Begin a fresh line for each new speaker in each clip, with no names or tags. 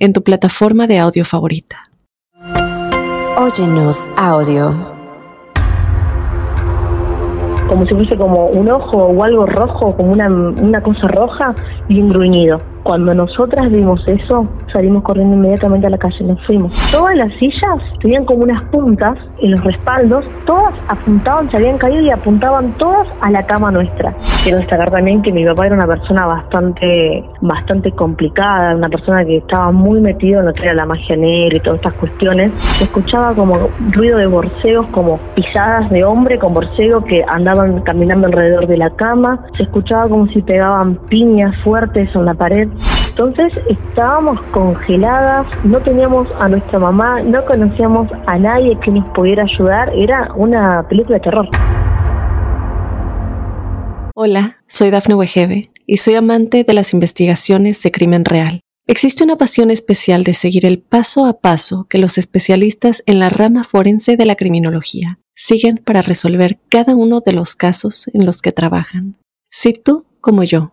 en tu plataforma de audio favorita.
Óyenos audio.
Como si fuese como un ojo o algo rojo, como una, una cosa roja y un gruñido. Cuando nosotras vimos eso, salimos corriendo inmediatamente a la calle, nos fuimos. Todas las sillas tenían como unas puntas en los respaldos, todas apuntaban, se habían caído y apuntaban todas a la cama nuestra. Quiero destacar también que mi papá era una persona bastante, bastante complicada, una persona que estaba muy metido en lo que era la magia negra y todas estas cuestiones. Se escuchaba como ruido de borseos, como pisadas de hombre con borseo que andaban caminando alrededor de la cama. Se escuchaba como si pegaban piñas fuertes en la pared. Entonces estábamos congeladas, no teníamos a nuestra mamá, no conocíamos a nadie que nos pudiera ayudar, era una película de terror.
Hola, soy Dafne Wegebe y soy amante de las investigaciones de crimen real. Existe una pasión especial de seguir el paso a paso que los especialistas en la rama forense de la criminología siguen para resolver cada uno de los casos en los que trabajan. Si tú, como yo,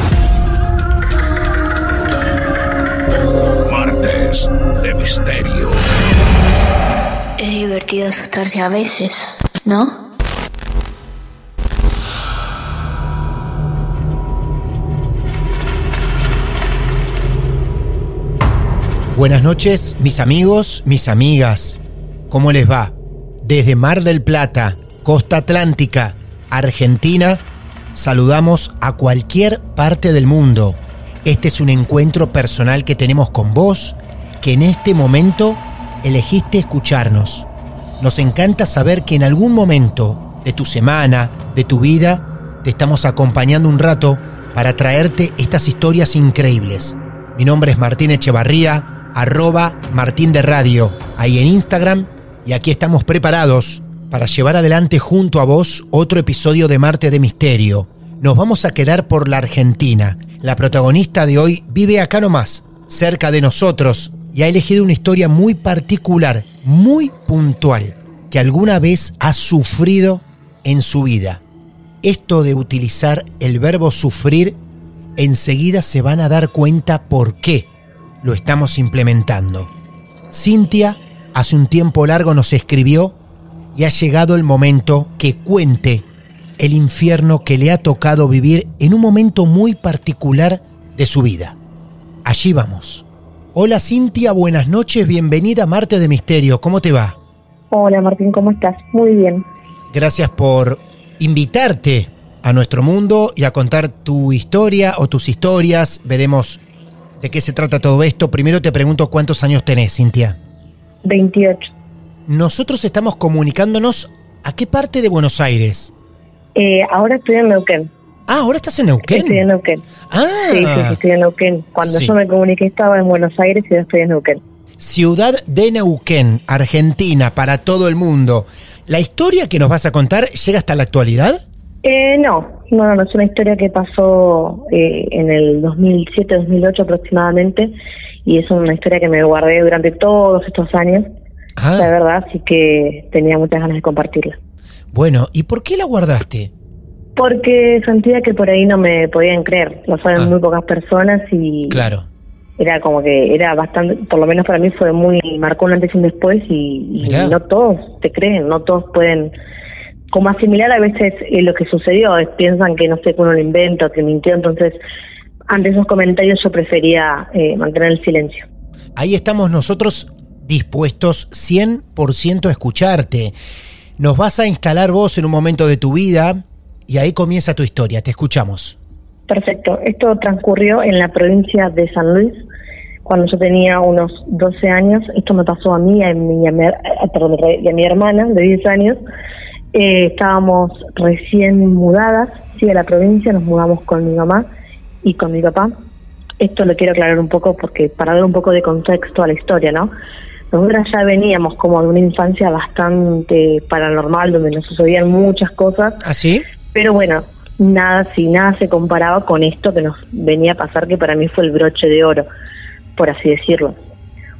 De Misterio.
Es divertido asustarse a veces, ¿no?
Buenas noches, mis amigos, mis amigas. ¿Cómo les va? Desde Mar del Plata, Costa Atlántica, Argentina, saludamos a cualquier parte del mundo. Este es un encuentro personal que tenemos con vos, que en este momento elegiste escucharnos. Nos encanta saber que en algún momento de tu semana, de tu vida, te estamos acompañando un rato para traerte estas historias increíbles. Mi nombre es Martín Echevarría, arroba Martín de Radio, ahí en Instagram, y aquí estamos preparados para llevar adelante junto a vos otro episodio de Marte de Misterio. Nos vamos a quedar por la Argentina. La protagonista de hoy vive acá nomás, cerca de nosotros, y ha elegido una historia muy particular, muy puntual, que alguna vez ha sufrido en su vida. Esto de utilizar el verbo sufrir, enseguida se van a dar cuenta por qué lo estamos implementando. Cintia hace un tiempo largo nos escribió y ha llegado el momento que cuente el infierno que le ha tocado vivir en un momento muy particular de su vida. Allí vamos. Hola Cintia, buenas noches, bienvenida a Marte de Misterio, ¿cómo te va?
Hola Martín, ¿cómo estás? Muy bien.
Gracias por invitarte a nuestro mundo y a contar tu historia o tus historias. Veremos de qué se trata todo esto. Primero te pregunto cuántos años tenés, Cintia.
28.
Nosotros estamos comunicándonos a qué parte de Buenos Aires.
Eh, ahora estoy en Neuquén.
Ah, ahora estás en Neuquén.
Estoy en Neuquén.
Ah,
Sí, sí, sí, estoy en Neuquén. Cuando
Sí.
yo me comuniqué estaba en Buenos Aires y ahora estoy en Neuquén.
ciudad de Neuquén, Argentina, para todo el mundo. ¿La historia que nos vas a contar llega hasta la actualidad?
Eh, no, no, no, no, es una historia que pasó eh, en el 2007-2008 aproximadamente y es una historia que me guardé durante todos estos años,
Ah,
la verdad, así que tenía muchas ganas de compartirla.
bueno, ¿y por qué la guardaste?
Porque sentía que por ahí no me podían creer. Lo saben
Ah.
muy pocas personas y
Claro.
era como que era bastante, por lo menos para mí fue muy, marcó un antes y un después y, y no todos te creen, no todos pueden como asimilar a veces eh, lo que sucedió, es- piensan que no sé, que uno lo inventa que mintió, entonces ante esos comentarios yo prefería eh, mantener el silencio.
Ahí estamos nosotros dispuestos 100% a escucharte. Nos vas a instalar vos en un momento de tu vida y ahí comienza tu historia. Te escuchamos.
Perfecto. Esto transcurrió en la provincia de San Luis, cuando yo tenía unos 12 años. Esto me pasó a mí y a mi, a mi- perdón, a mi hermana de 10 años. Eh, estábamos recién mudadas, sí, a la provincia, nos mudamos con mi mamá y con mi papá. Esto lo quiero aclarar un poco porque para dar un poco de contexto a la historia, ¿no? Nosotras ya veníamos como de una infancia bastante paranormal, donde nos sucedían muchas cosas,
¿Así?
Pero bueno, nada, si nada se comparaba con esto que nos venía a pasar, que para mí fue el broche de oro, por así decirlo.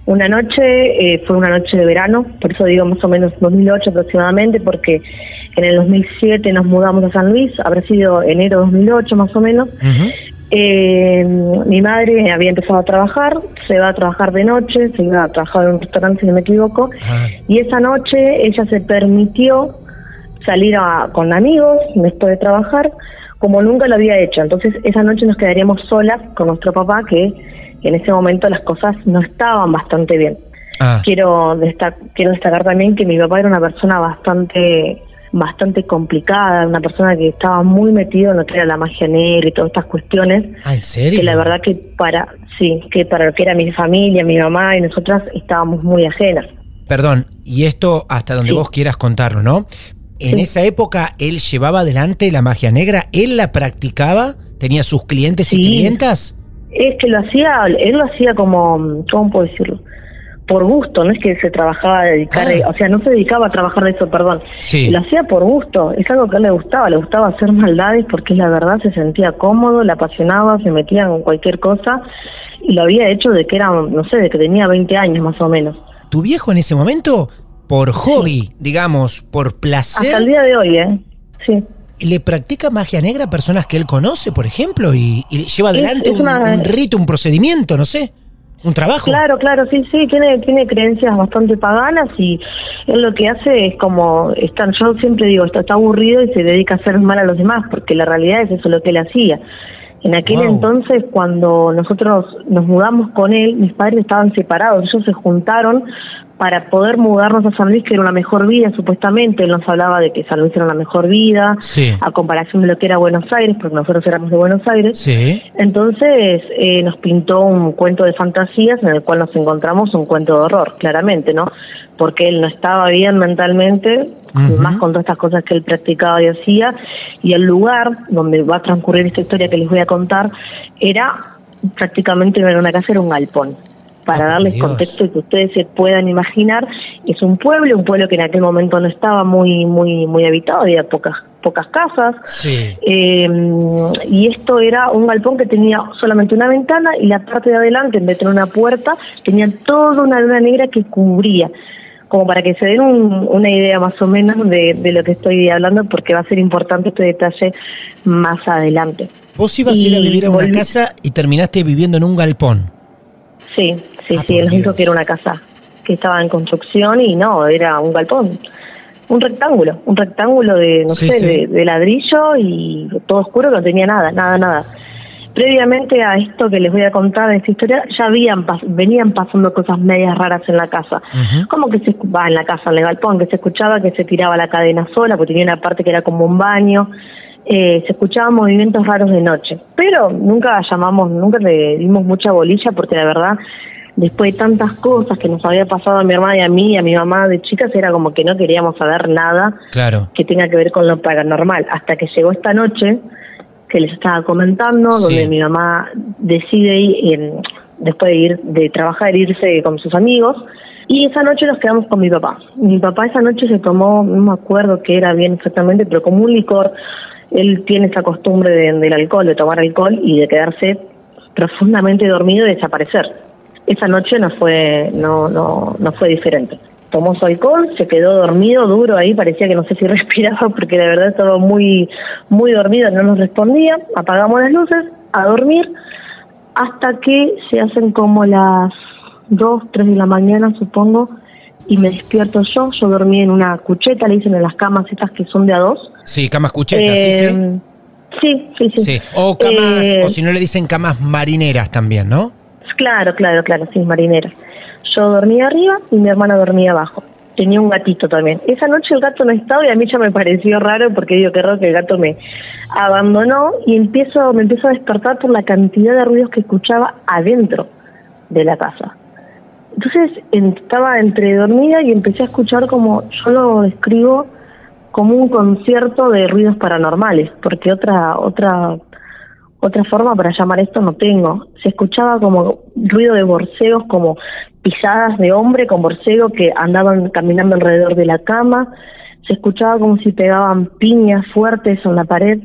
Una noche, eh, fue una noche de verano, por eso digo más o menos 2008 aproximadamente, porque en el 2007 nos mudamos a San Luis, habrá sido enero de 2008 más o menos. Eh, mi madre había empezado a trabajar, se va a trabajar de noche, se iba a trabajar en un restaurante si no me equivoco, y esa noche ella se permitió salir a- con amigos después de trabajar como nunca lo había hecho. Entonces esa noche nos quedaríamos solas con nuestro papá que en ese momento las cosas no estaban bastante bien.
Ah,
Quiero, desta- quiero destacar también que mi papá era una persona bastante bastante complicada, una persona que estaba muy metido en lo que era la magia negra y todas estas cuestiones,
ah, ¿en serio?
que la verdad que para sí, que para lo que era mi familia, mi mamá y nosotras estábamos muy ajenas.
Perdón, y esto hasta donde
Sí.
vos quieras contarlo, ¿no? En
Sí.
esa época él llevaba adelante la magia negra, él la practicaba, tenía sus clientes y clientas.
Es que lo hacía, él lo hacía como, ¿cómo puedo decirlo? Por gusto, no es que se trabajaba a dedicar,
Ah.
o sea, no se dedicaba a trabajar de eso, perdón.
Sí.
Lo hacía por gusto, es algo que a él le gustaba, le gustaba hacer maldades porque la verdad se sentía cómodo, le apasionaba, se metía en cualquier cosa y lo había hecho de que era, no sé, de que tenía 20 años más o menos.
Tu viejo en ese momento, por hobby, digamos, por placer,
Hasta el día de hoy, ¿eh? Sí.
le practica magia negra a personas que él conoce, por ejemplo, y, y lleva
Es-
adelante
es
un,
una-
un rito, un procedimiento, no sé, un trabajo.
Claro, claro, sí, sí, tiene, tiene creencias bastante paganas y él lo que hace es como, está, yo siempre digo, está, está aburrido y se dedica a hacer mal a los demás, porque la realidad es eso lo que él hacía. En aquel
Wow.
entonces, cuando nosotros nos mudamos con él, mis padres estaban separados, ellos se juntaron para poder mudarnos a San Luis, que era una mejor vida, supuestamente. Él nos hablaba de que San Luis era una mejor vida,
Sí.
a comparación de lo que era Buenos Aires, porque nosotros éramos de Buenos Aires.
Sí.
Entonces eh, nos pintó un cuento de fantasías en el cual nos encontramos un cuento de horror, claramente, ¿no? Porque él no estaba bien mentalmente, más con todas estas cosas que él practicaba y hacía, y el lugar donde va a transcurrir esta historia que les voy a contar era prácticamente no era una casa, era un galpón. Para
Ah,
darles
Dios.
contexto y que ustedes se puedan imaginar, es un pueblo, un pueblo que en aquel momento no estaba muy muy muy habitado, había pocas pocas casas,
Sí.
eh, y esto era un galpón que tenía solamente una ventana y la parte de adelante, en vez de tener una puerta, tenía toda una luna negra que cubría. Como para que se den un- una idea más o menos de, de lo que estoy hablando, porque va a ser importante este detalle más adelante.
Vos ibas a ir a
Y
vivir a una casa y terminaste viviendo en un galpón.
Sí, sí,
Ah,
sí, él nos dijo que era una casa que estaba en construcción y no, era un galpón. Un rectángulo, un rectángulo de, no
Sí,
sé,
sí.
De, de ladrillo y todo oscuro, que no tenía nada, nada, nada. Previamente a esto que les voy a contar de esta historia, ya habían pas- venían pasando cosas medias raras en la casa.
Ujú.
Como que se va en la casa, en el galpón, que se escuchaba que se tiraba la cadena sola, porque tenía una parte que era como un baño. Eh, se escuchaban movimientos raros de noche. Pero nunca llamamos, nunca le dimos mucha bolilla, porque la verdad, después de tantas cosas que nos había pasado a mi hermana y a mí y a mi mamá de chicas, era como que no queríamos saber nada
Claro.
que tenga que ver con lo paranormal. Hasta que llegó esta noche, que les estaba comentando,
Sí.
donde mi mamá decide, ir, después de ir de trabajar, irse con sus amigos. Y esa noche nos quedamos con mi papá. Mi papá esa noche se tomó, no me acuerdo qué era bien exactamente, pero como un licor. Él tiene esa costumbre de- del alcohol, de tomar alcohol y de quedarse profundamente dormido y desaparecer. Esa noche no fue, no, no, no fue diferente. tomó su alcohol, se quedó dormido, duro ahí, parecía que no sé si respiraba porque la verdad estaba muy, muy dormido, no nos respondía, apagamos las luces, a dormir, hasta que se hacen como las 2, 3 de la mañana, supongo, y me despierto yo, yo dormí en una cucheta, le dicen en las camas estas que son de a dos.
Sí, camas cuchetas, sí, sí.
Eh, Sí, sí, sí.
Sí, o camas,
Eh,
o si no le dicen camas marineras también, ¿no?
Claro, claro, claro, sí, marinera. Yo dormía arriba y mi hermana dormía abajo. Tenía un gatito también. Esa noche el gato no estaba y a mí ya me pareció raro porque digo que raro que el gato me abandonó y empiezo, me empiezo a despertar por la cantidad de ruidos que escuchaba adentro de la casa. Entonces en- estaba entre dormida y empecé a escuchar como, yo lo describo como un concierto de ruidos paranormales, porque otra, otra otra forma para llamar esto no tengo. Se escuchaba como ruido de borseos, como pisadas de hombre con borseo que andaban caminando alrededor de la cama. Se escuchaba como si pegaban piñas fuertes en la pared.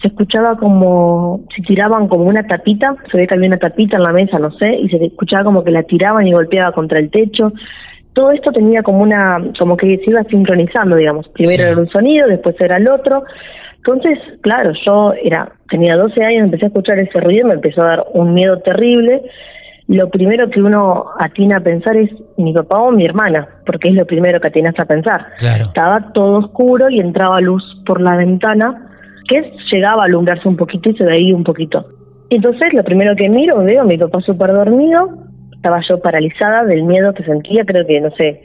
Se escuchaba como si tiraban como una tapita, se ve que había una tapita en la mesa, no sé, y se escuchaba como que la tiraban y golpeaba contra el techo. Todo esto tenía como una, como que se iba sincronizando, digamos. Primero
Sí.
era un sonido, después era el otro. Entonces, claro, yo era tenía 12 años, empecé a escuchar ese ruido, me empezó a dar un miedo terrible. Lo primero que uno atina a pensar es mi papá o mi hermana, porque es lo primero que atinas a pensar.
Claro.
Estaba todo oscuro y entraba luz por la ventana, que llegaba a alumbrarse un poquito y se veía un poquito. Entonces, lo primero que miro, veo a mi papá súper dormido, estaba yo paralizada del miedo que sentía, creo que, no sé,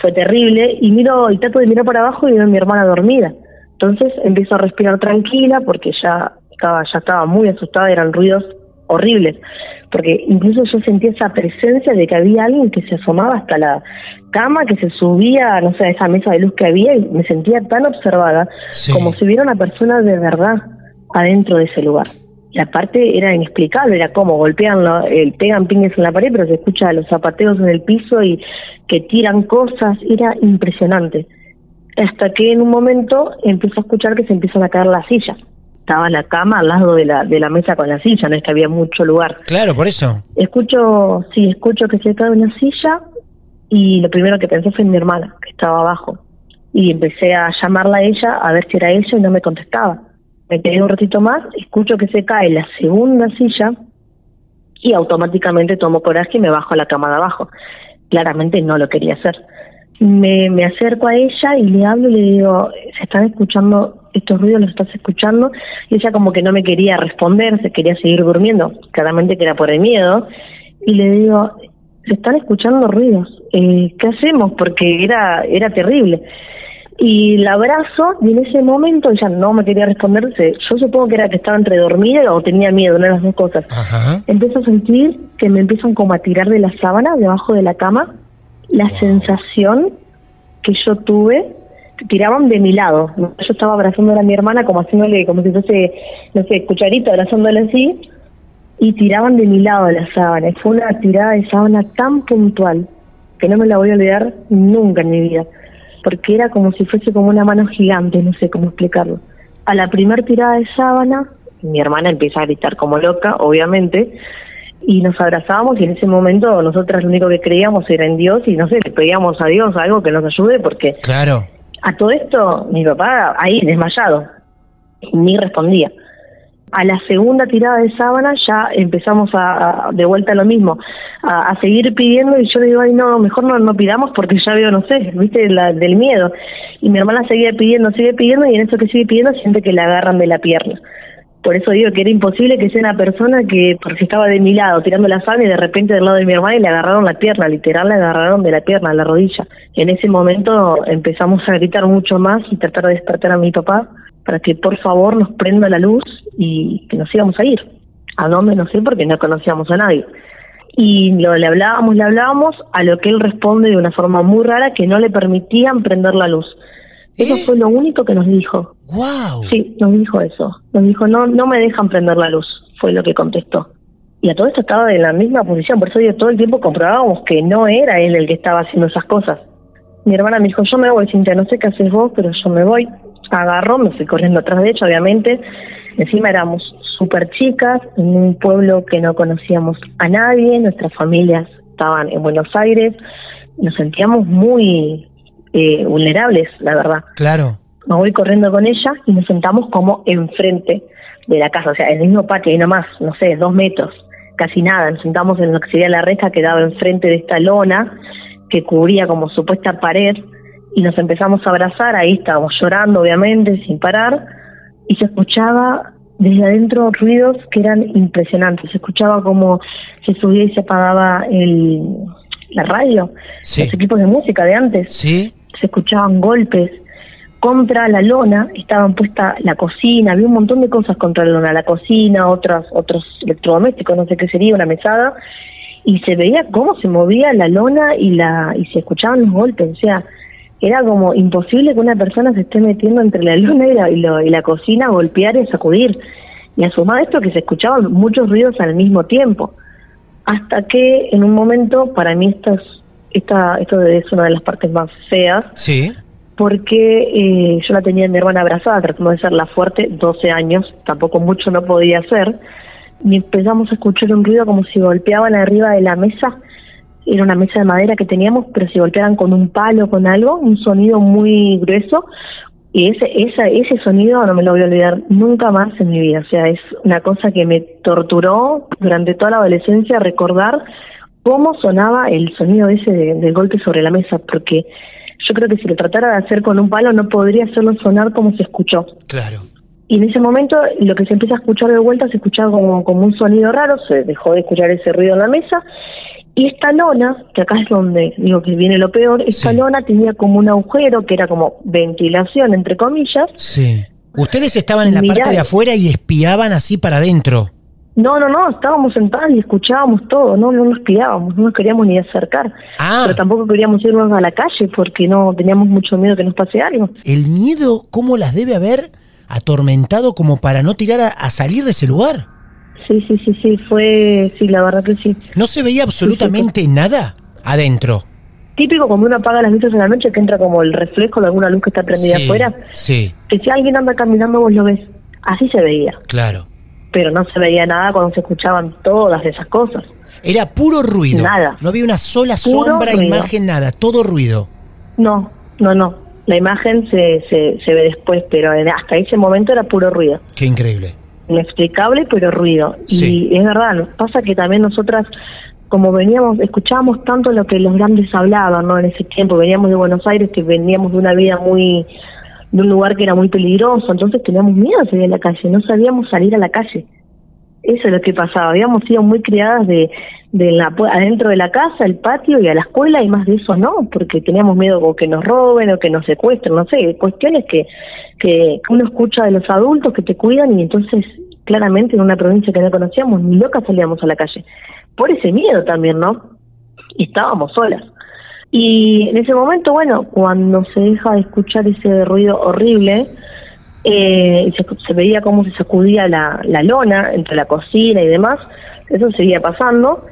fue terrible, y miro, y trato de mirar para abajo y veo a mi hermana dormida. Entonces empiezo a respirar tranquila porque ya estaba, ya estaba muy asustada, eran ruidos horribles, porque incluso yo sentía esa presencia de que había alguien que se asomaba hasta la cama, que se subía, no sé, a esa mesa de luz que había y me sentía tan observada
Sí.
como si hubiera una persona de verdad adentro de ese lugar. Y aparte era inexplicable, era como golpean, lo- eh, pegan piñas en la pared, pero se escucha los zapateos en el piso y que tiran cosas, era impresionante. Hasta que en un momento empiezo a escuchar que se empiezan a caer las sillas. Estaba la cama al lado de la, de la mesa con la silla, no es que había mucho lugar.
Claro, por eso.
Escucho, sí, escucho que se cae una silla y lo primero que pensé fue en mi hermana, que estaba abajo. Y empecé a llamarla a ella a ver si era ella y no me contestaba. Me quedé un ratito más, escucho que se cae la segunda silla y automáticamente tomo coraje y me bajo a la cama de abajo. Claramente no lo quería hacer. Me, me acerco a ella y le hablo y le digo, ¿se están escuchando estos ruidos? ¿Los estás escuchando? Y ella como que no me quería responder, se quería seguir durmiendo, claramente que era por el miedo. Y le digo, se están escuchando ruidos, eh, ¿qué hacemos? Porque era, era terrible. Y la abrazo y en ese momento ella no me quería responder, se- yo supongo que era que estaba entre dormida o tenía miedo, una de las dos cosas.
Ajá.
Empiezo a sentir que me empiezan como a tirar de la sábana debajo de la cama. La sensación que yo tuve, tiraban de mi lado. Yo estaba abrazando a mi hermana como haciéndole, como si fuese, no sé, cucharita, abrazándole así, y tiraban de mi lado de la sábana. Y Fue una tirada de sábana tan puntual que no me la voy a olvidar nunca en mi vida. Porque era como si fuese como una mano gigante, no sé cómo explicarlo. A la primer tirada de sábana, mi hermana empieza a gritar como loca, obviamente, y nos abrazábamos y en ese momento nosotras lo único que creíamos era en Dios y no sé, le pedíamos a Dios algo que nos ayude porque
Claro.
a todo esto mi papá ahí desmayado, ni respondía. A la segunda tirada de sábana ya empezamos a, a- de vuelta a lo mismo, a, a seguir pidiendo y yo le digo, ay no, mejor no, no pidamos porque ya veo, no sé, viste, la, del miedo. Y mi hermana seguía pidiendo, sigue pidiendo y en eso que sigue pidiendo siente que la agarran de la pierna. Por eso digo que era imposible que sea una persona que, porque estaba de mi lado tirando la sábana y de repente del lado de mi hermana y le agarraron la pierna, literal le agarraron de la pierna, la rodilla. En ese momento empezamos a gritar mucho más y tratar de despertar a mi papá para que por favor nos prenda la luz y que nos íbamos a ir. ¿A dónde? No sé, porque no conocíamos a nadie. Y lo, le hablábamos, le hablábamos, a lo que él responde de una forma muy rara que no le permitían prender la luz. Eso
¿Eh?
fue lo único que nos dijo.
¡Wow!
Sí, nos dijo eso. Nos dijo, no, no me dejan prender la luz, fue lo que contestó. Y a todo esto estaba en la misma posición, por eso digo, todo el tiempo comprobábamos que no era él el que estaba haciendo esas cosas. Mi hermana me dijo, yo me voy, Cintia, no sé qué haces vos, pero yo me voy. Agarró, me fui corriendo atrás de ella, obviamente. Encima éramos súper chicas, en un pueblo que no conocíamos a nadie, nuestras familias estaban en Buenos Aires, nos sentíamos muy eh, vulnerables, la verdad.
Claro.
Me voy corriendo con ella y nos sentamos como enfrente de la casa, o sea, en el mismo patio, y nomás, no sé, dos metros, casi nada. Nos sentamos en lo que sería la reja que daba enfrente de esta lona que cubría como supuesta pared y nos empezamos a abrazar, ahí estábamos llorando obviamente, sin parar, y se escuchaba desde adentro ruidos que eran impresionantes, se escuchaba como se subía y se apagaba el, la radio,
Sí.
los equipos de música de antes,
Sí.
Se escuchaban golpes. Contra la lona estaban puesta la cocina, había un montón de cosas contra la lona, la cocina, otras, otros electrodomésticos, no sé qué sería, una mesada, y se veía cómo se movía la lona y la y se escuchaban los golpes, o sea, era como imposible que una persona se esté metiendo entre la lona y la, y lo- y la cocina golpear y sacudir. Y a sumar esto que se escuchaban muchos ruidos al mismo tiempo. Hasta que en un momento, para mí esto es, esta, esto es una de las partes más feas,
Sí.
porque eh, yo la tenía a mi hermana abrazada, tratando de serla fuerte, 12 años, tampoco mucho no podía hacer, y empezamos a escuchar un ruido como si golpeaban arriba de la mesa, era una mesa de madera que teníamos, pero si golpeaban con un palo, con algo, un sonido muy grueso, y ese, esa, ese sonido no me lo voy a olvidar nunca más en mi vida, o sea, es una cosa que me torturó durante toda la adolescencia recordar cómo sonaba el sonido ese de- del golpe sobre la mesa, porque yo creo que si lo tratara de hacer con un palo no podría hacerlo sonar como se escuchó.
Claro.
Y en ese momento lo que se empieza a escuchar de vuelta se escuchaba como, como un sonido raro, se dejó de escuchar ese ruido en la mesa. Y esta lona, que acá es donde digo que viene lo peor, esta
Sí.
lona tenía como un agujero que era como ventilación, entre comillas.
Sí. Ustedes estaban en la
Mirá.
parte de afuera y espiaban así para adentro.
No, no, no, estábamos sentados y escuchábamos todo, no, no nos pidábamos, no nos queríamos ni acercar.
Ah.
Pero tampoco queríamos irnos a la calle porque no teníamos mucho miedo que nos pase algo.
El miedo, ¿cómo las debe haber atormentado como para no tirar a, a salir de ese lugar?
Sí, sí, sí, sí, fue, sí, la verdad que sí.
¿No se veía absolutamente nada adentro?
Típico como uno apaga las luces en la noche que entra como el reflejo de alguna luz que está prendida
Sí,
afuera,
Sí,
que si alguien anda caminando vos lo ves. Así se veía,
claro.
Pero no se veía nada cuando se escuchaban todas esas cosas.
Era puro ruido.
Nada.
No había una sola
Puro
sombra,
ruido.
imagen, nada. Todo ruido.
No, no, no. La imagen se, se, se ve después, pero hasta ese momento era puro ruido.
Qué increíble.
inexplicable, pero ruido.
Sí.
Y es verdad, pasa que también nosotras, como veníamos, escuchábamos tanto lo que los grandes hablaban, ¿no? En ese tiempo, veníamos de Buenos Aires, que veníamos de una vida muy, de un lugar que era muy peligroso, entonces teníamos miedo de salir a la calle, no sabíamos salir a la calle. Eso es lo que pasaba, habíamos sido muy criadas de, de la, adentro de la casa, el patio y a la escuela y más de eso no, porque teníamos miedo que nos roben o que nos secuestren, no sé, cuestiones que, que uno escucha de los adultos que te cuidan y entonces claramente en una provincia que no conocíamos ni loca salíamos a la calle. Por ese miedo también, ¿no? Y estábamos solas. Y en ese momento, bueno, cuando se deja de escuchar ese ruido horrible, eh, se, se veía cómo se sacudía la, la lona entre la cocina y demás, eso seguía pasando.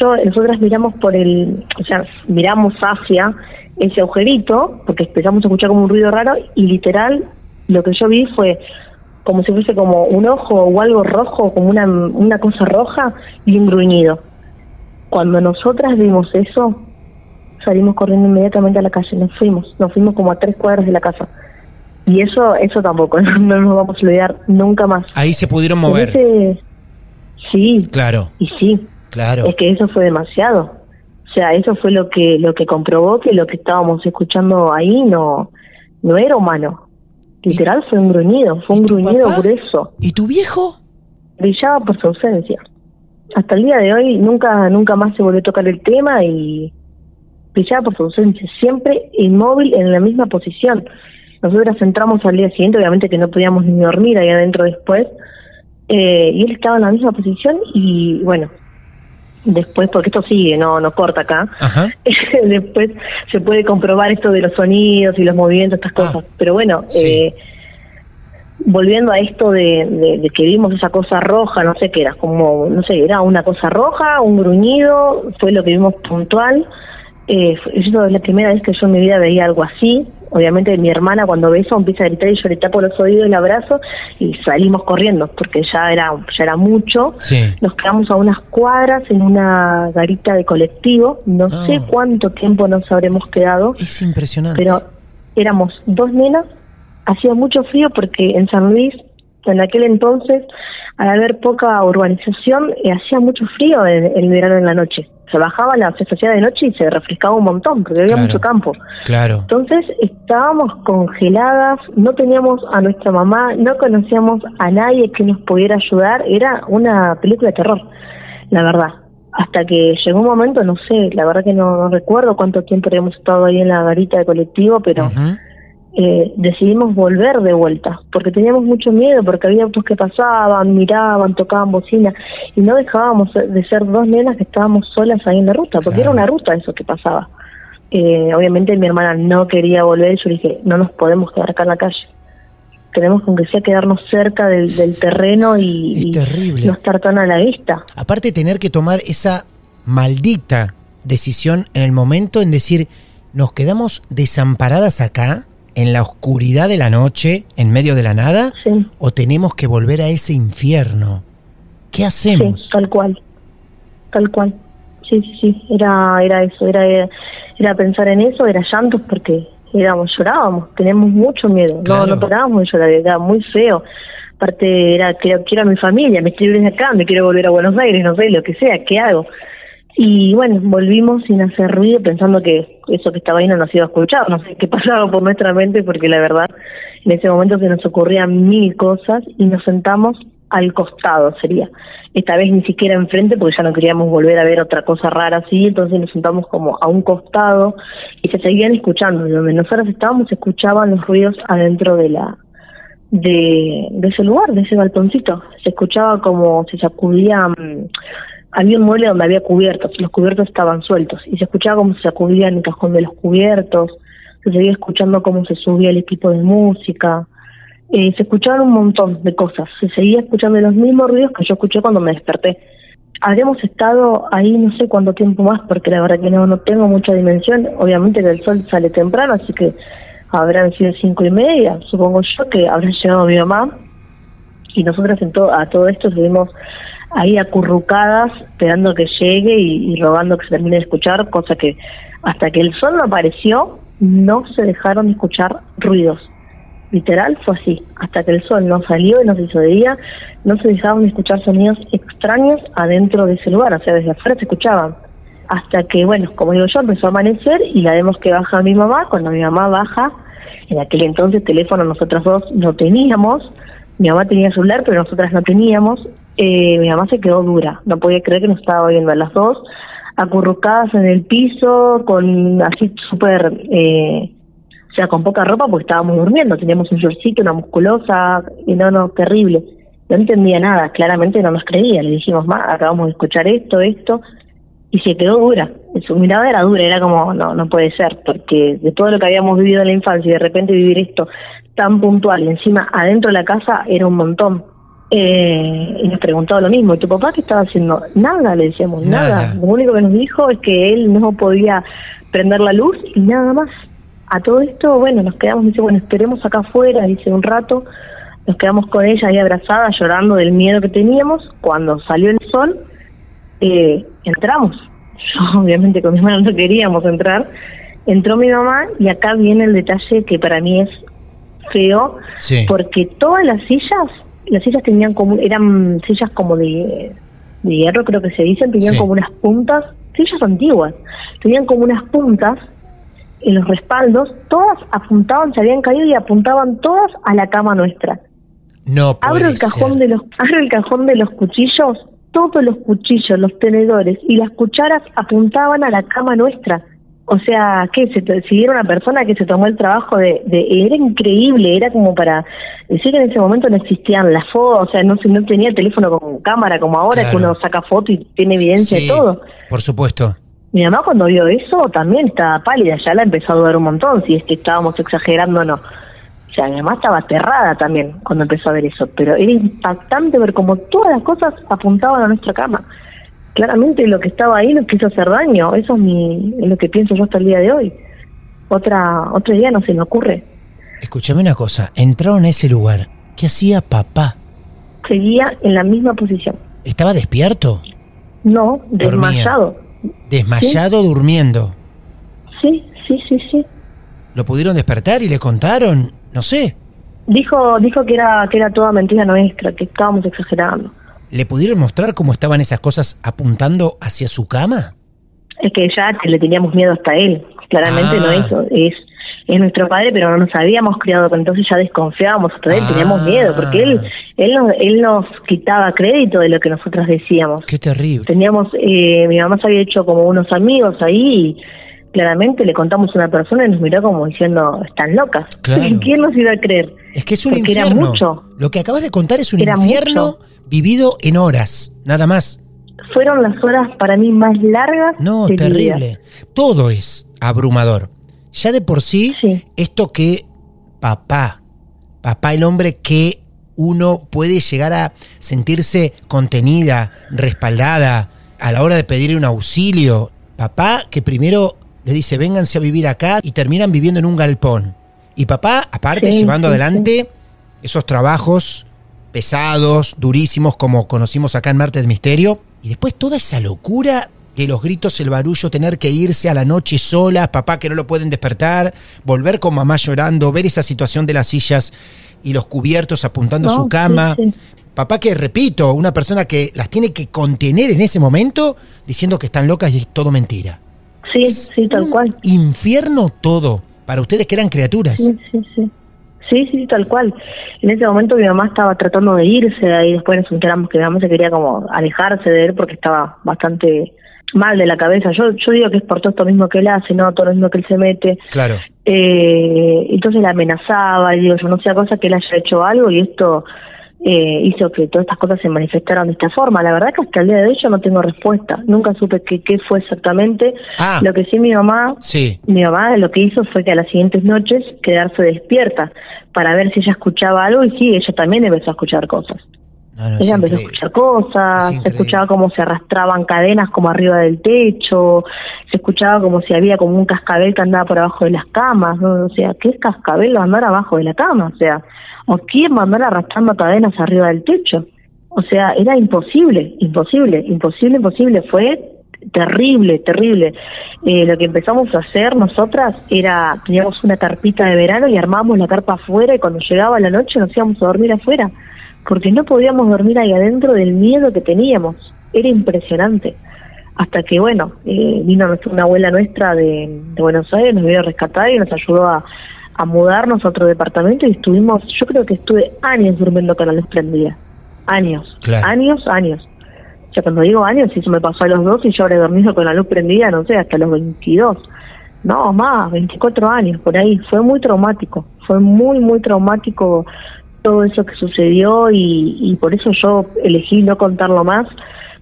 Yo, nosotras miramos por el, o sea, miramos hacia ese agujerito, porque empezamos a escuchar como un ruido raro, y literal, lo que yo vi fue como si fuese como un ojo o algo rojo, como una, una cosa roja y un gruñido. Cuando nosotras vimos eso, salimos corriendo inmediatamente a la calle, nos fuimos, nos fuimos como a tres cuadras de la casa. Y eso, eso tampoco, no, nos vamos a olvidar nunca más.
Ahí se pudieron mover.
ese- sí,
Claro,
y sí,
claro.
es que eso fue demasiado. O sea, eso fue lo que lo que comprobó que lo que estábamos escuchando ahí no no era humano. Literal fue un gruñido, fue
¿Y
un gruñido
papá?
grueso.
¿Y tu viejo?
Brillaba por su ausencia. Hasta el día de hoy nunca nunca más se volvió a tocar el tema y brillaba por su ausencia, siempre inmóvil en la misma posición. Nosotras entramos al día siguiente, obviamente que no podíamos ni dormir ahí adentro después, eh, y él estaba en la misma posición y bueno, después, porque esto sigue, no, no corta acá, después se puede comprobar esto de los sonidos y los movimientos, estas
Ah,
cosas. Pero bueno,
sí.
eh, volviendo a esto de, de- de que vimos esa cosa roja, no sé qué era, como, no sé, era una cosa roja, un gruñido, fue lo que vimos puntual. Eh, es la primera vez que yo en mi vida veía algo así. obviamente mi hermana cuando ve eso empieza a gritar y yo le tapo los oídos y el abrazo y salimos corriendo porque ya era ya era mucho. Nos quedamos a unas cuadras en una garita de colectivo, no
Ah.
sé cuánto tiempo nos habremos quedado.
Es impresionante.
Pero éramos dos nenas, hacía mucho frío porque en San Luis, en aquel entonces, al haber poca urbanización, eh, hacía mucho frío el, el verano en la noche. Se bajaba la se hacía de noche y se refrescaba un montón porque había
Claro.
mucho campo.
Claro.
Entonces estábamos congeladas, no teníamos a nuestra mamá, no conocíamos a nadie que nos pudiera ayudar. Era una película de terror, la verdad. Hasta que llegó un momento, no sé, la verdad que no, no recuerdo cuánto tiempo habíamos estado ahí en la garita de colectivo, pero eh, decidimos volver de vuelta, porque teníamos mucho miedo, porque había autos que pasaban, miraban, tocaban bocina, y no dejábamos de ser dos nenas que estábamos solas ahí en la ruta, porque era una ruta eso que pasaba. Eh, obviamente mi hermana no quería volver, y yo le dije, no nos podemos quedar acá en la calle. Tenemos que aunque sea quedarnos cerca del, del terreno y, y no estar tan a la vista.
Aparte tener que tomar esa maldita decisión en el momento en decir, nos quedamos desamparadas acá, en la oscuridad de la noche, en medio de la nada, o tenemos que volver a ese infierno. ¿Qué hacemos?
Sí, tal cual, tal cual. Sí, sí, sí, era, era eso, era, era pensar en eso, era llantos porque éramos, llorábamos, teníamos mucho miedo, no, no parábamos de llorar, era muy feo. Aparte era, quiero, quiero a mi familia, me quiero ir de acá, me quiero volver a Buenos Aires, no sé, lo que sea, ¿qué hago? Y bueno, volvimos sin hacer ruido, pensando que eso que estaba ahí no nos iba a escuchar, no sé qué pasaba por nuestra mente, porque la verdad, en ese momento se nos ocurrían mil cosas y nos sentamos al costado, sería. Esta vez ni siquiera enfrente, porque ya no queríamos volver a ver otra cosa rara así, entonces nos sentamos como a un costado y se seguían escuchando. Donde nosotros estábamos, escuchaban los ruidos adentro de la de, de ese lugar, de ese balconcito. Se escuchaba como se sacudían había un mueble donde había cubiertos, los cubiertos estaban sueltos y se escuchaba cómo se sacudían el cajón de los cubiertos, se seguía escuchando cómo se subía el equipo de música, eh, se escuchaban un montón de cosas, se seguía escuchando los mismos ruidos que yo escuché cuando me desperté. Habríamos estado ahí no sé cuánto tiempo más, porque la verdad que no, no tengo mucha dimensión, obviamente que el sol sale temprano, así que habrán sido cinco y media, supongo yo que habrá llegado mi mamá, y nosotras en to a todo esto estuvimos ahí acurrucadas, esperando que llegue y, y rogando que se termine de escuchar, cosa que hasta que el sol no apareció, no se dejaron de escuchar ruidos. Literal fue así, hasta que el sol no salió y no se hizo de día, no se dejaban de escuchar sonidos extraños adentro de ese lugar, o sea, desde afuera se escuchaban. Hasta que, bueno, como digo yo, empezó a amanecer y la vemos que baja mi mamá, cuando mi mamá baja, en aquel entonces teléfono nosotras dos no teníamos, mi mamá tenía celular, pero nosotras no teníamos. Eh, mi mamá se quedó dura, no podía creer que nos estaba viendo a las dos, acurrucadas en el piso, con así súper, eh, o sea, con poca ropa porque estábamos durmiendo, teníamos un shortcito, una musculosa, y no, no, terrible. No entendía nada, claramente no nos creía, le dijimos, ma, acabamos de escuchar esto, esto, y se quedó dura. Su mirada era dura, era como, no, no puede ser, porque de todo lo que habíamos vivido en la infancia y de repente vivir esto tan puntual y encima adentro de la casa era un montón. Eh, y nos preguntaba lo mismo, ¿y tu papá qué estaba haciendo? Nada, le decíamos, nada. Lo único que nos dijo es que él no podía prender la luz y nada más. A todo esto, bueno, nos quedamos, dice, bueno, esperemos acá afuera, dice un rato, nos quedamos con ella ahí abrazada, llorando del miedo que teníamos. Cuando salió el sol, eh, entramos. Yo, obviamente, con mi hermano no queríamos entrar. Entró mi mamá y acá viene el detalle que para mí es feo,
Sí.
porque todas las sillas, las sillas tenían como, eran sillas como de, de hierro, creo que se dicen, tenían
Sí.
como unas puntas, sillas antiguas, tenían como unas puntas en los respaldos, todas apuntaban, se habían caído y apuntaban todas a la cama nuestra.
No puede
Abro el cajón
ser.
de los, abro el cajón de los cuchillos, todos los cuchillos, los tenedores y las cucharas apuntaban a la cama nuestra. O sea, que se si era una persona que se tomó el trabajo de, de era increíble, era como para decir que en ese momento no existían las fotos, o sea, no no tenía teléfono con cámara como ahora que uno saca foto y tiene evidencia
Sí,
de todo.
Por supuesto.
Mi mamá cuando vio eso también estaba pálida, ya la empezó a dudar un montón si es que estábamos exagerando o no. O sea, mi mamá estaba aterrada también cuando empezó a ver eso, pero era impactante ver cómo todas las cosas apuntaban a nuestra cama. Claramente lo que estaba ahí nos quiso hacer daño, eso es, mi, es lo que pienso yo hasta el día de hoy. Otra, otro día no se me ocurre.
Escúchame una cosa, entraron a ese lugar. ¿Qué hacía papá?
Seguía en la misma posición.
¿Estaba despierto?
No, desmayado.
Desmayado durmiendo.
Sí, sí, sí, sí.
¿Lo pudieron despertar y le contaron? No sé.
Dijo, dijo que era, que era toda mentira nuestra, que estábamos exagerando.
¿Le pudieron mostrar cómo estaban esas cosas apuntando hacia su cama?
Es que ya le teníamos miedo hasta él. Claramente
Ah.
no eso. Es, es nuestro padre, pero no nos habíamos criado, entonces ya desconfiábamos hasta él, teníamos
Ah.
miedo, porque él, él, nos, él nos quitaba crédito de lo que nosotras decíamos.
Qué terrible.
Teníamos, eh, mi mamá se había hecho como unos amigos ahí y claramente le contamos a una persona y nos miró como diciendo, están locas.
Claro.
¿Quién nos iba a creer?
Es que es un
Porque era
infierno.
mucho.
Lo que acabas de contar es un
Era
infierno
mucho.
vivido en horas, nada más.
Fueron las horas para mí más largas.
No,
de mi vida.
terrible. Todo es abrumador. Ya de por sí, esto que papá, papá el hombre que uno puede llegar a sentirse contenida, respaldada a la hora de pedir un auxilio. Papá que primero le dice, vénganse a vivir acá y terminan viviendo en un galpón. Y papá, aparte,
Sí,
llevando
sí,
adelante esos trabajos pesados, durísimos, como conocimos acá en Martes Misterio. Y después toda esa locura de los gritos, el barullo, tener que irse a la noche sola, papá que no lo pueden despertar, volver con mamá llorando, ver esa situación de las sillas y los cubiertos apuntando a su cama.
sí.
Papá que, repito, una persona que las tiene que contener en ese momento diciendo que están locas y es todo mentira.
Sí, sí, tal cual.
Infierno todo para ustedes que eran criaturas.
Sí, sí, sí. Sí, sí, tal cual. En ese momento mi mamá estaba tratando de irse de ahí, después nos enteramos que mi mamá se quería como alejarse de él porque estaba bastante mal de la cabeza. Yo yo digo que es por todo esto mismo que él hace, no todo lo mismo que él se mete.
Claro.
Eh, entonces la amenazaba y digo, yo no sé, cosa que él haya hecho algo y esto eh, hizo que todas estas cosas se manifestaran de esta forma. La verdad que hasta el día de hoy yo no tengo respuesta. Nunca supe qué, qué fue exactamente.
Ah.
Lo que sí mi mamá
Sí.
mi mamá lo que hizo fue que a las siguientes noches quedarse despierta para ver si ella escuchaba algo y sí, ella también empezó a escuchar cosas.
No, no, es
ella empezó a escuchar cosas,
Es
se escuchaba como se arrastraban cadenas como arriba del techo, se escuchaba como si había como un cascabel que andaba por abajo de las camas, ¿no? o sea, ¿qué cascabel va a andar abajo de la cama? O sea, ¿o quién andar arrastrando cadenas arriba del techo? O sea, era imposible, imposible, imposible, imposible, fue terrible, terrible. Eh, lo que empezamos a hacer nosotras era, teníamos una carpita de verano y armábamos la carpa afuera y cuando llegaba la noche nos íbamos a dormir afuera, porque no podíamos dormir ahí adentro del miedo que teníamos. Era impresionante. Hasta que, bueno, eh, vino una abuela nuestra de, de Buenos Aires, nos vino a rescatar y nos ayudó a, a mudarnos a otro departamento y estuvimos, yo creo que estuve años durmiendo con la luz prendida. Años,
Claro.
años, años. Ya cuando digo años, se me pasó a los dos y yo habré dormido con la luz prendida, no sé, hasta los 22. No, más, 24 años, por ahí. Fue muy traumático, fue muy, muy traumático todo eso que sucedió y, y por eso yo elegí no contarlo más,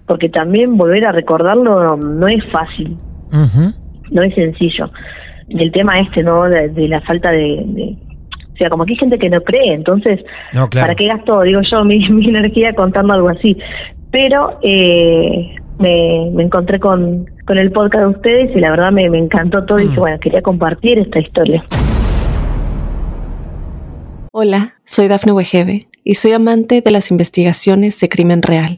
porque también volver a recordarlo no, no es fácil, no es sencillo. Y el tema este, ¿no? De, de la falta de, de- O sea, como que hay gente que no cree, entonces,
No, claro.
¿para qué gasto, digo yo, mi, mi energía contando algo así? Pero eh, me, me encontré con, con el podcast de ustedes y la verdad me, me encantó todo y
Mm.
dije, bueno, quería compartir esta historia.
Hola, soy Dafne Wegebe y soy amante de las investigaciones de crimen real.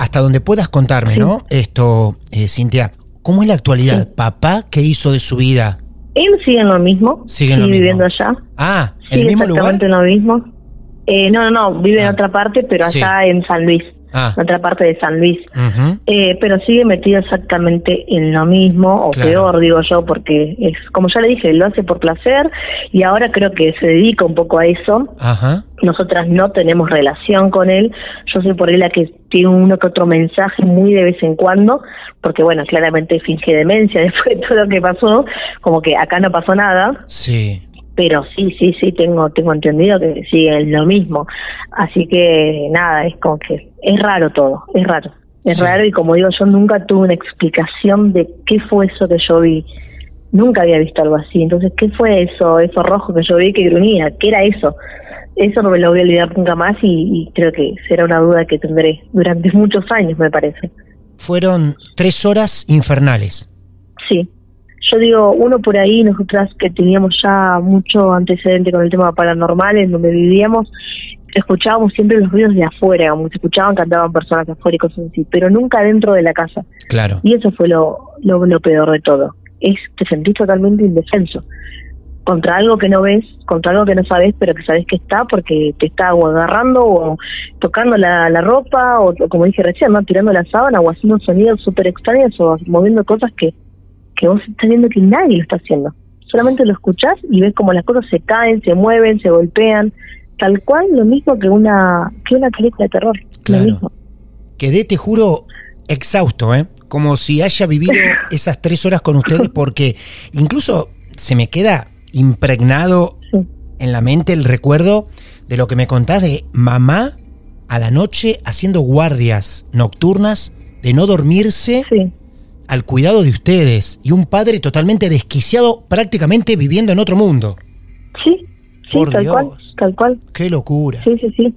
Hasta donde puedas contarme,
Sí.
¿no? Esto, eh, Cintia, ¿cómo es la actualidad? ¿Papá qué hizo de su vida?
Él sigue en lo mismo,
Sigue en lo
viviendo
mismo.
allá,
Ah, ¿en
sigue
el mismo lugar?
exactamente en lo mismo. Eh, no, no, no, vive
Ah.
en otra parte, pero
Sí.
allá en San Luis,
Ah,
en otra parte de San Luis.
ujú.
Eh, pero sigue metido exactamente en lo mismo, o
Claro.
peor, digo yo, porque es como ya le dije, lo hace por placer y ahora creo que se dedica un poco a eso.
Ajá.
Nosotras no tenemos relación con él. Yo soy por él la que tiene uno que otro mensaje muy de vez en cuando, porque bueno, claramente finge demencia después de todo lo que pasó, como que acá no pasó nada,
Sí.
pero sí, sí, sí, tengo, tengo entendido que siguen lo mismo. Así que nada, es como que es raro todo, es raro. Es raro y como digo, yo nunca tuve una explicación de qué fue eso que yo vi. Nunca había visto algo así. Entonces, ¿qué fue eso, eso rojo que yo vi que gruñía? ¿Qué era eso? Eso no me lo voy a olvidar nunca más y, y creo que será una duda que tendré durante muchos años, me parece.
Fueron tres horas infernales.
Sí, yo digo, uno por ahí, nosotras que teníamos ya mucho antecedente con el tema paranormal, en donde vivíamos, escuchábamos siempre los ruidos de afuera, como se escuchaban, cantaban personas afuera y cosas así, pero nunca dentro de la casa.
Claro.
Y eso fue lo, lo, lo peor de todo. Es te sentís totalmente indefenso contra algo que no ves, contra algo que no sabes, pero que sabes que está porque te está o agarrando o tocando la, la ropa o, como dije recién, ¿no? tirando la sábana o haciendo sonidos súper extraños o moviendo cosas que, que vos estás viendo que nadie lo está haciendo. Solamente lo escuchás y ves como las cosas se caen, se mueven, se golpean, tal cual lo mismo que una que una película de terror.
Claro.
Lo mismo.
Quedé, te juro, exhausto, ¿eh? Como si haya vivido esas tres horas con ustedes, porque incluso se me queda impregnado
Sí.
en la mente el recuerdo de lo que me contás de mamá a la noche haciendo guardias nocturnas, de no dormirse
Sí,
al cuidado de ustedes, y un padre totalmente desquiciado, prácticamente viviendo en otro mundo.
sí, sí,
Por
tal cual,
Dios.
tal cual.
¡Qué locura!
Sí, sí, sí.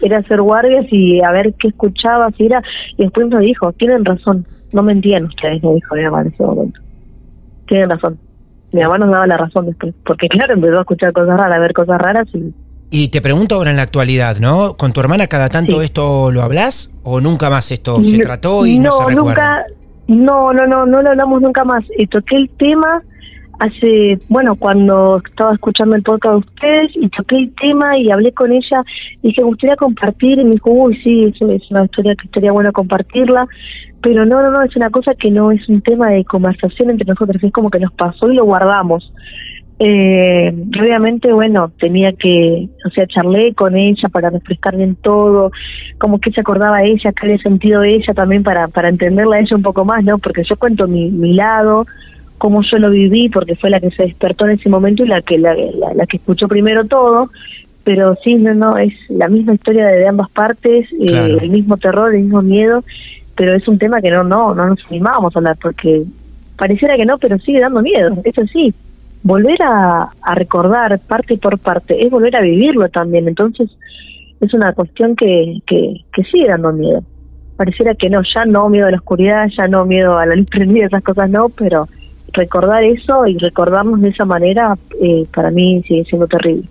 Era hacer guardias y a ver qué escuchaba, si era. Y después nos dijo, tienen razón, no mentían ustedes, me dijo mi mamá en ese momento. Tienen razón. Mi mamá nos daba la razón después, porque claro, empezó a escuchar cosas raras, a ver cosas raras y
Y te pregunto ahora en la actualidad, ¿no? ¿Con tu hermana cada tanto
Sí.
esto lo hablas o nunca más esto se
No,
trató y no, se recuerda?
nunca, no, no, no, no lo hablamos nunca más. Y toqué el tema hace, bueno, cuando estaba escuchando el podcast de ustedes y toqué el tema y hablé con ella, dije, me gustaría compartir y me dijo, uy, sí, es una historia que estaría bueno compartirla. Pero no, no, no, es una cosa que no es un tema de conversación entre nosotros, es como que nos pasó y lo guardamos. Eh, obviamente, bueno, tenía que, o sea, charlé con ella para refrescar bien todo, como que se acordaba ella, qué había sentido ella también para, para entenderla a ella un poco más, ¿no? Porque yo cuento mi, mi lado, cómo yo lo viví, porque fue la que se despertó en ese momento y la que, la, la, la que escuchó primero todo, pero sí, no, no, es la misma historia de, de ambas partes, eh, el mismo terror, el mismo miedo, pero es un tema que no, no, no nos animábamos a hablar porque pareciera que no, pero sigue dando miedo, eso sí. Volver a, a recordar parte por parte es volver a vivirlo también, entonces es una cuestión que, que, que sigue dando miedo. Pareciera que no, ya no miedo a la oscuridad, ya no miedo a la luz prendida, esas cosas no, pero recordar eso y recordarnos de esa manera eh, para mí sigue siendo terrible.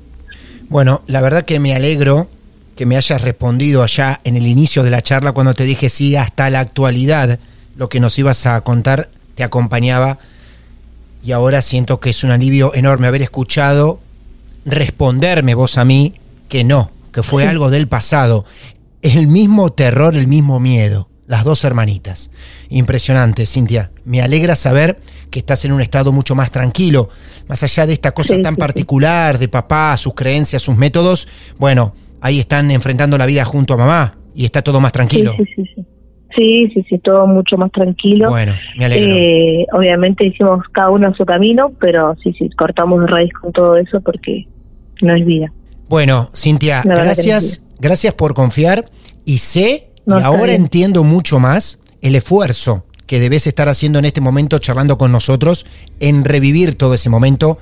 Bueno, la verdad que me alegro que me hayas respondido allá en el inicio de la charla cuando te dije sí, hasta la actualidad lo que nos ibas a contar te acompañaba y ahora siento que es un alivio enorme haber escuchado responderme vos a mí que no, que fue algo del pasado. El mismo terror, el mismo miedo. Las dos hermanitas. Impresionante, Cintia. Me alegra saber que estás en un estado mucho más tranquilo. Más allá de esta cosa
Sí,
tan
sí, sí.
particular de papá, sus creencias, sus métodos, bueno, ahí están enfrentando la vida junto a mamá y está todo más tranquilo.
Sí, sí, sí, sí. Sí, sí, todo mucho más tranquilo.
Bueno, me alegro.
Eh, obviamente hicimos cada uno su camino, pero sí, sí, cortamos de raíz con todo eso porque no es vida.
Bueno, Cintia, gracias, gracias por confiar y sé
No,
y ahora
bien.
entiendo mucho más el esfuerzo que debes estar haciendo en este momento charlando con nosotros en revivir todo ese momento.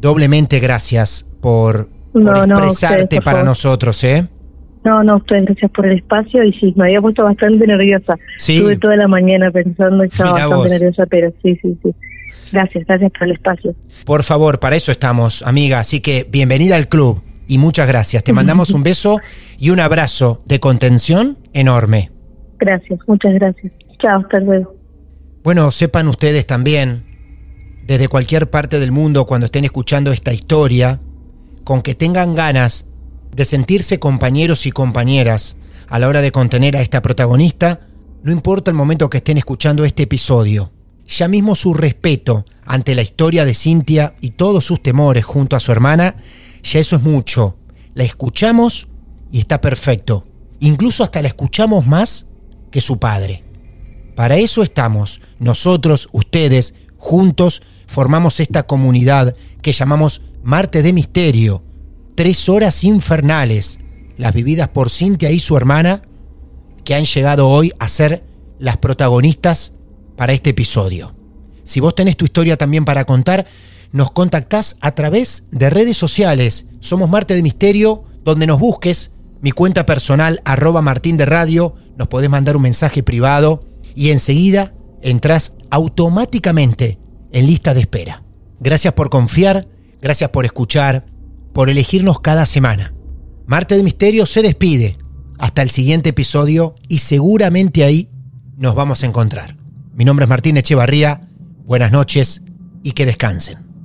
Doblemente gracias por, por
No, no,
expresarte
ustedes,
para nosotros, ¿eh?
No, no, ustedes gracias por el espacio y sí, me había puesto bastante nerviosa.
Sí.
Estuve toda la mañana pensando y estaba
Mirá
bastante
vos.
nerviosa, pero sí, sí, sí. Gracias, gracias por el espacio.
Por favor, para eso estamos, amiga. Así que bienvenida al club y muchas gracias. Te mandamos un beso y un abrazo de contención enorme.
Gracias, muchas gracias. Chao, hasta luego.
Bueno, sepan ustedes también, desde cualquier parte del mundo, cuando estén escuchando esta historia, con que tengan ganas de sentirse compañeros y compañeras a la hora de contener a esta protagonista, no importa el momento que estén escuchando este episodio. Ya mismo su respeto ante la historia de Cintia y todos sus temores junto a su hermana, ya eso es mucho. La escuchamos y está perfecto. Incluso hasta la escuchamos más que su padre. Para eso estamos, nosotros, ustedes, juntos, formamos esta comunidad que llamamos Marte de Misterio, tres horas infernales, las vividas por Cintia y su hermana, que han llegado hoy a ser las protagonistas para este episodio. Si vos tenés tu historia también para contar, nos contactás a través de redes sociales. Somos Marte de Misterio, donde nos busques, mi cuenta personal arroba Martín de Radio, nos podés mandar un mensaje privado y enseguida entras automáticamente en lista de espera. Gracias por confiar, gracias por escuchar, por elegirnos cada semana. Marte de Misterio se despide. Hasta el siguiente episodio y seguramente ahí nos vamos a encontrar. Mi nombre es Martín Echevarría. Buenas noches y que descansen.